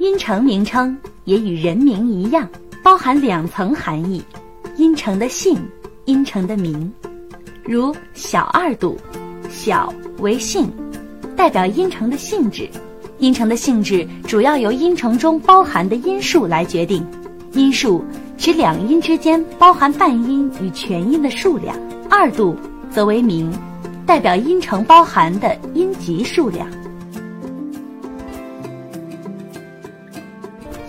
音程名称也与人名一样，包含两层含义：音程的姓，音程的名。如小二度，小为姓，代表音程的性质。音程的性质主要由音程中包含的音数来决定。音数指两音之间包含半音与全音的数量。二度则为名，代表音程包含的音级数量。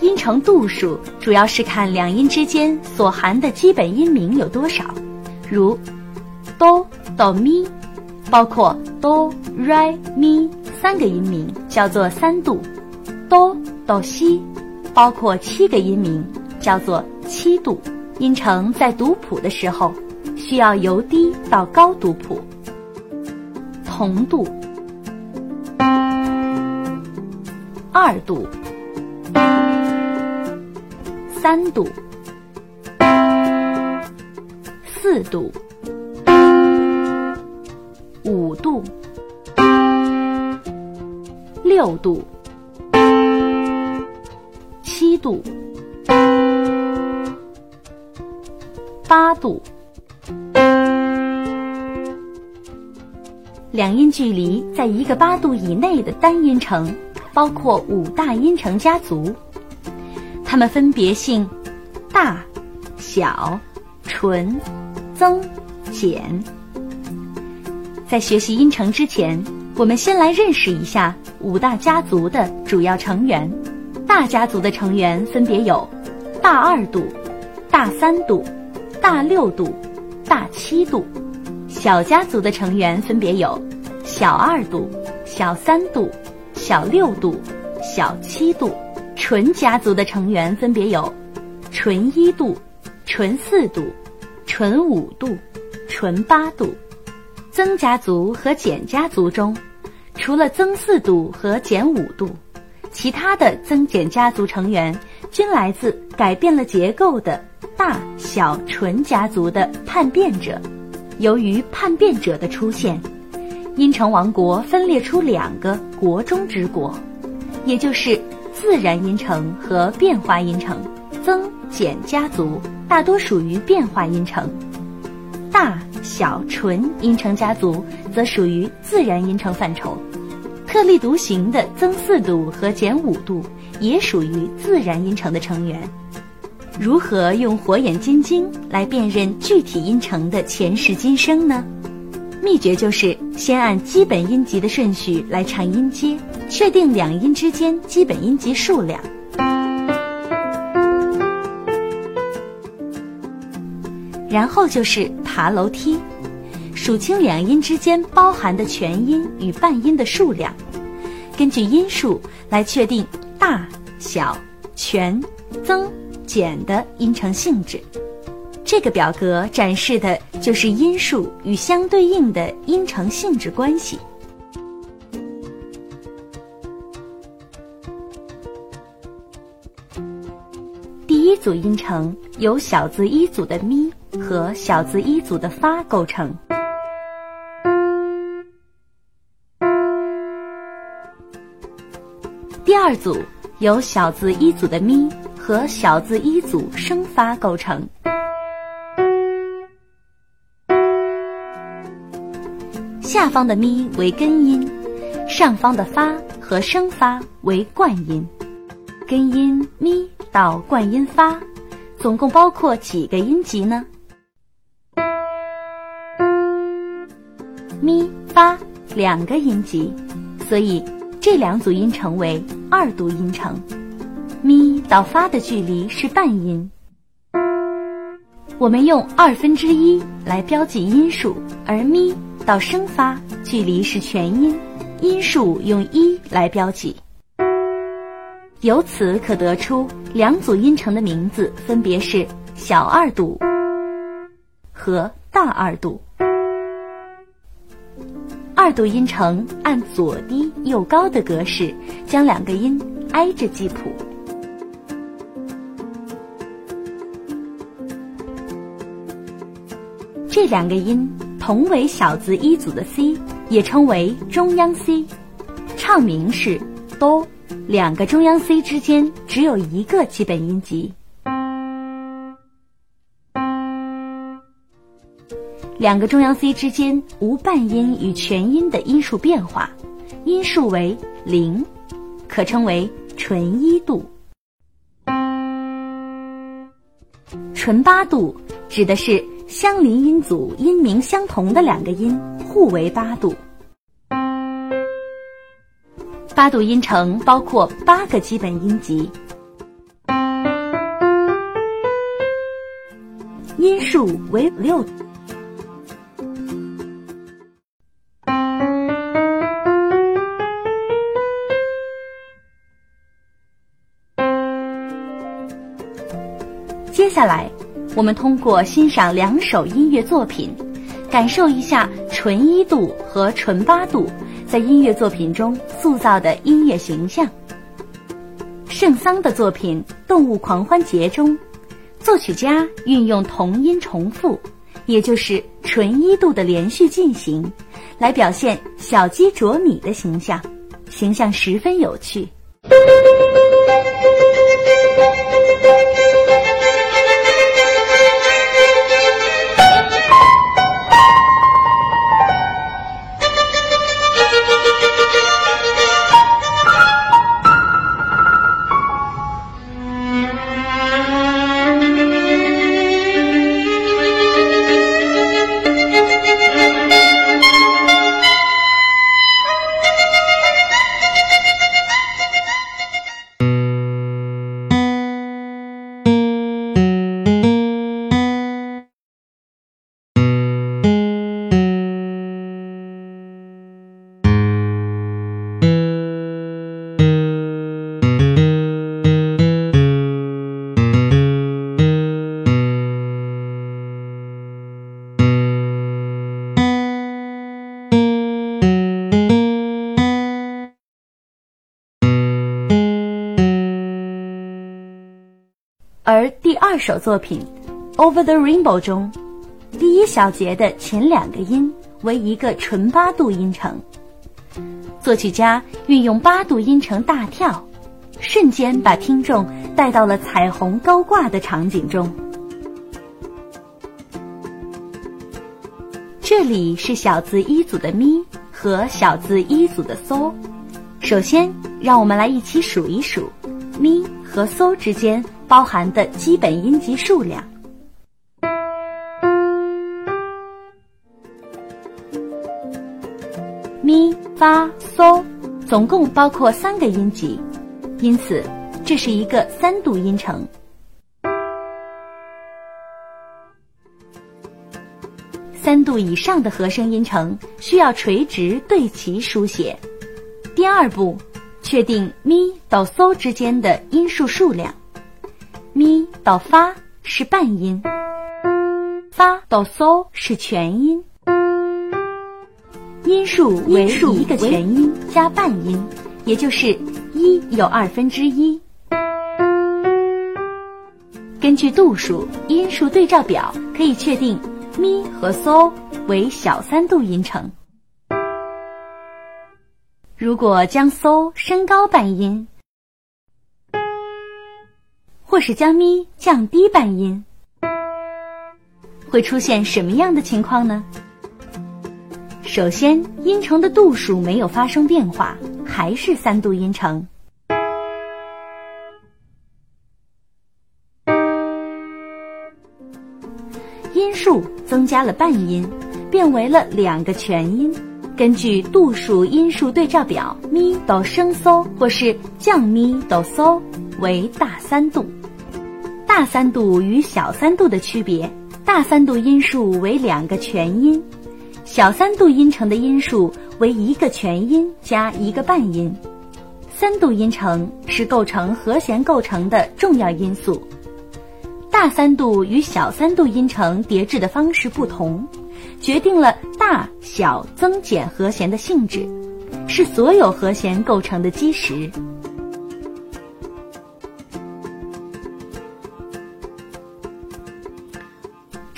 音程度数主要是看两音之间所含的基本音名有多少，如哆、哆、咪，包括哆、来、咪三个音名叫做三度；哆、哆、西，包括七个音名叫做七度。音程在读谱的时候，需要由低到高读谱。同度、二度。三度、四度、五度、六度、七度、八度。两音距离在一个八度以内的单音程，包括五大音程家族。它们分别姓大、小、纯、增、减。在学习音程之前，我们先来认识一下五大家族的主要成员。大家族的成员分别有大二度、大三度、大六度、大七度；小家族的成员分别有小二度、小三度、小六度、小七度。纯家族的成员分别有纯一度、纯四度、纯五度、纯八度。增家族和减家族中，除了增四度和减五度，其他的增减家族成员均来自改变了结构的大小纯家族的叛变者。由于叛变者的出现，阴城王国分裂出两个国中之国，也就是。自然音程和变化音程，增减家族大多属于变化音程，大小纯音程家族则属于自然音程范畴。特立独行的增四度和减五度也属于自然音程的成员。如何用火眼金睛来辨认具体音程的前世今生呢？秘诀就是先按基本音级的顺序来唱音阶，确定两音之间基本音级数量。然后就是爬楼梯，数清两音之间包含的全音与半音的数量，根据音数来确定大小、全、增、减的音程性质。这个表格展示的就是音数与相对应的音程性质关系。第一组音程由小字一组的咪和小字一组的发构成。第二组由小字一组的咪和小字一组升发构成。下方的咪为根音，上方的发和升发为冠音。根音咪到冠音发，总共包括几个音级呢？咪发两个音级，所以这两组音程为二度音程。咪到发的距离是半音，我们用二分之一来标记音数，而咪。到升发距离是全音，音数用一来标记。由此可得出两组音程的名字分别是小二度和大二度。二度音程按左低右高的格式将两个音挨着记谱。这两个音。同为小字一组的 C，也称为中央 C，唱名是哆两个中央 C 之间只有一个基本音级。两个中央 C 之间无半音与全音的音数变化，音数为零，可称为纯一度。纯八度指的是相邻音组音名相同的两个音互为八度。八度音程包括八个基本音级，音数为六。接下来，我们通过欣赏两首音乐作品，感受一下纯一度和纯八度。在音乐作品中塑造的音乐形象。圣桑的作品《动物狂欢节》中，作曲家运用同音重复，也就是纯一度的连续进行，来表现小鸡啄米的形象，形象十分有趣。而第二首作品《Over the Rainbow》中，第一小节的前两个音为一个纯八度音程。作曲家运用八度音程大跳，瞬间把听众带到了彩虹高挂的场景中。这里是小字一组的咪和小字一组的嗦。首先，让我们来一起数一数咪和嗦之间。包含的基本音级数量：咪、发、嗦，总共包括三个音级，因此这是一个三度音程。三度以上的和声音程需要垂直对齐书写。第二步，确定咪到嗦之间的音数数量。咪到发是半音，发到嗦是全音，音数为一个全音加半音，也就是一有二分之一。根据度数音数对照表可以确定咪和嗦为小三度音程。如果将嗦升高半音。或是将咪降低半音，会出现什么样的情况呢？首先，音程的度数没有发生变化，还是三度音程。音数增加了半音，变为了两个全音。根据度数音数对照表，咪哆升嗦或是降咪哆嗦为大三度。大三度与小三度的区别：大三度音数为两个全音，小三度音程的音数为一个全音加一个半音。三度音程是构成和弦构成的重要因素。大三度与小三度音程叠制的方式不同，决定了大小增减和弦的性质，是所有和弦构成的基石。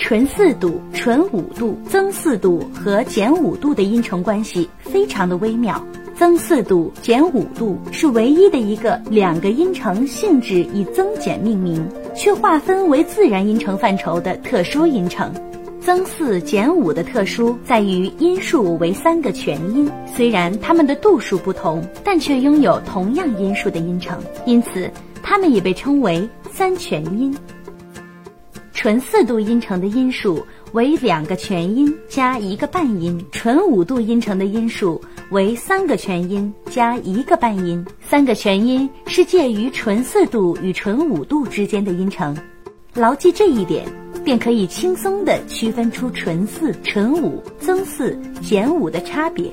纯四度、纯五度、增四度和减五度的音程关系非常的微妙，增四度、减五度是唯一的一个两个音程性质以增减命名，却划分为自然音程范畴的特殊音程。增四减五的特殊在于音数为三个全音，虽然它们的度数不同，但却拥有同样音数的音程，因此它们也被称为三全音。纯四度音程的音数为两个全音加一个半音，纯五度音程的音数为三个全音加一个半音。三个全音是介于纯四度与纯五度之间的音程。牢记这一点，便可以轻松地区分出纯四、纯五、增四、减五的差别。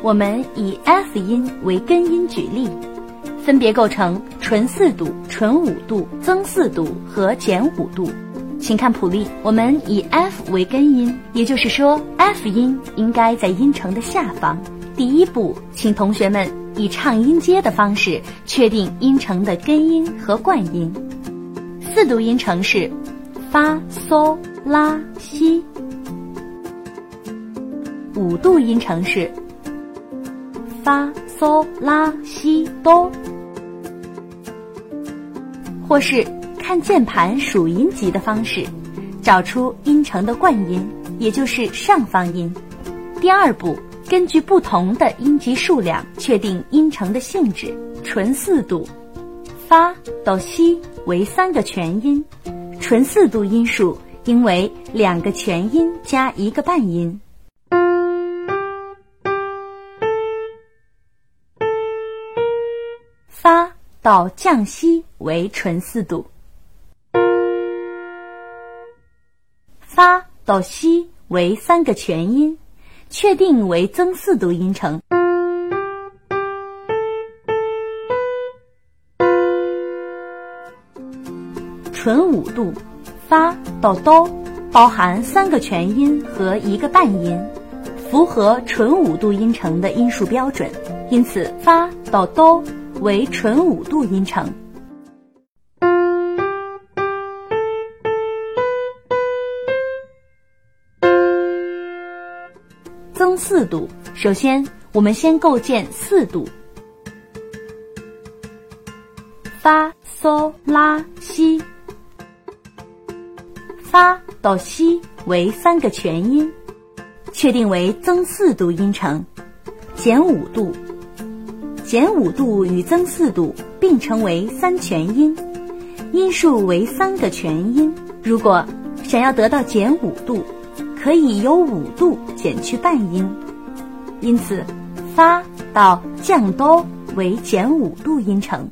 我们以 F 音为根音举例。分别构成纯四度、纯五度、增四度和减五度。请看谱例，我们以 F 为根音，也就是说，F 音应该在音程的下方。第一步，请同学们以唱音阶的方式确定音程的根音和冠音。四度音程是发、嗦、拉、西；五度音程是发、嗦、拉、西、哆。或是看键盘数音级的方式，找出音程的冠音，也就是上方音。第二步，根据不同的音级数量确定音程的性质。纯四度，发到西为三个全音，纯四度音数应为两个全音加一个半音。到降西为纯四度，发到西为三个全音，确定为增四度音程。纯五度，发到哆包含三个全音和一个半音，符合纯五度音程的音数标准，因此发到哆。为纯五度音程，增四度。首先，我们先构建四度：发、嗦、拉、西。发到西为三个全音，确定为增四度音程，减五度。减五度与增四度并称为三全音，音数为三个全音。如果想要得到减五度，可以由五度减去半音，因此发到降哆为减五度音程。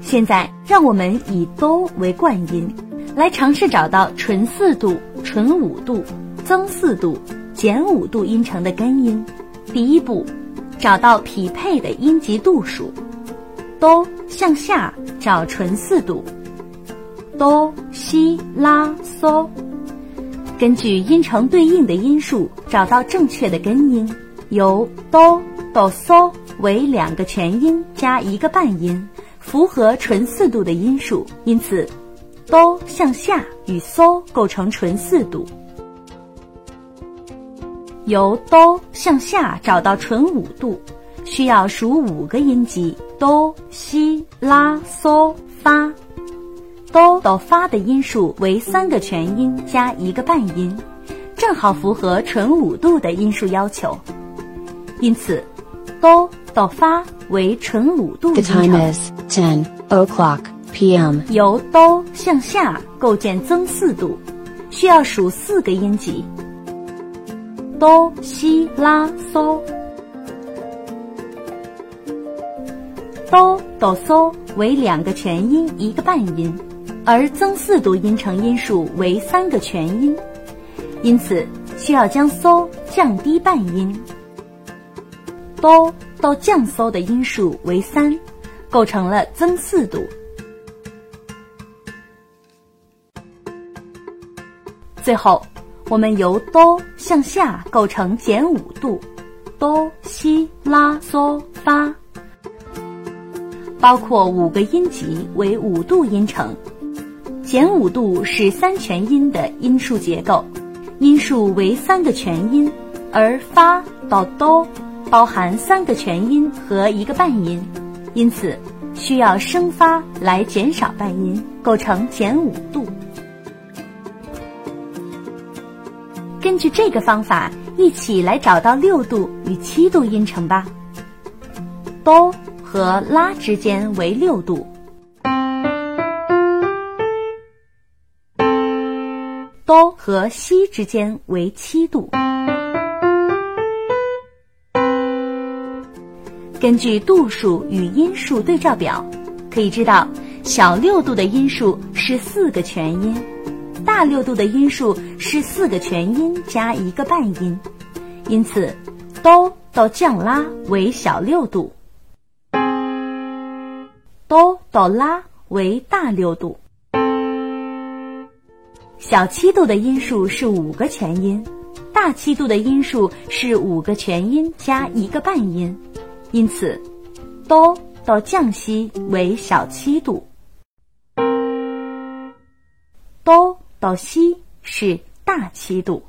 现在让我们以哆为冠音。来尝试找到纯四度、纯五度、增四度、减五度音程的根音。第一步，找到匹配的音级度数。哆向下找纯四度，哆、西、拉、嗦。根据音程对应的音数，找到正确的根音。由哆到嗦为两个全音加一个半音，符合纯四度的音数，因此。哆向下与嗦构成纯四度，由哆向下找到纯五度，需要数五个音级：哆、西、拉、嗦、发。哆到发的音数为三个全音加一个半音，正好符合纯五度的音数要求，因此哆到发为纯五度音程。The time is ten o'clock. P.M. 由哆向下构建增四度，需要数四个音级：哆、西、拉、嗦。哆哆嗦为两个全音一个半音，而增四度音程音数为三个全音，因此需要将嗦降低半音。哆到降嗦的音数为三，构成了增四度。最后，我们由哆向下构成减五度，哆、西、拉、嗦、发，包括五个音级为五度音程，减五度是三全音的音数结构，音数为三个全音，而发到哆包含三个全音和一个半音，因此需要升发来减少半音，构成减五度。根据这个方法，一起来找到六度与七度音程吧。哆和拉之间为六度，哆和西之间为七度。根据度数与音数对照表，可以知道小六度的音数是四个全音。大六度的音数是四个全音加一个半音，因此哆到降拉为小六度，哆到拉为大六度。小七度的音数是五个全音，大七度的音数是五个全音加一个半音，因此哆到降西为小七度，哆。到西是大七度。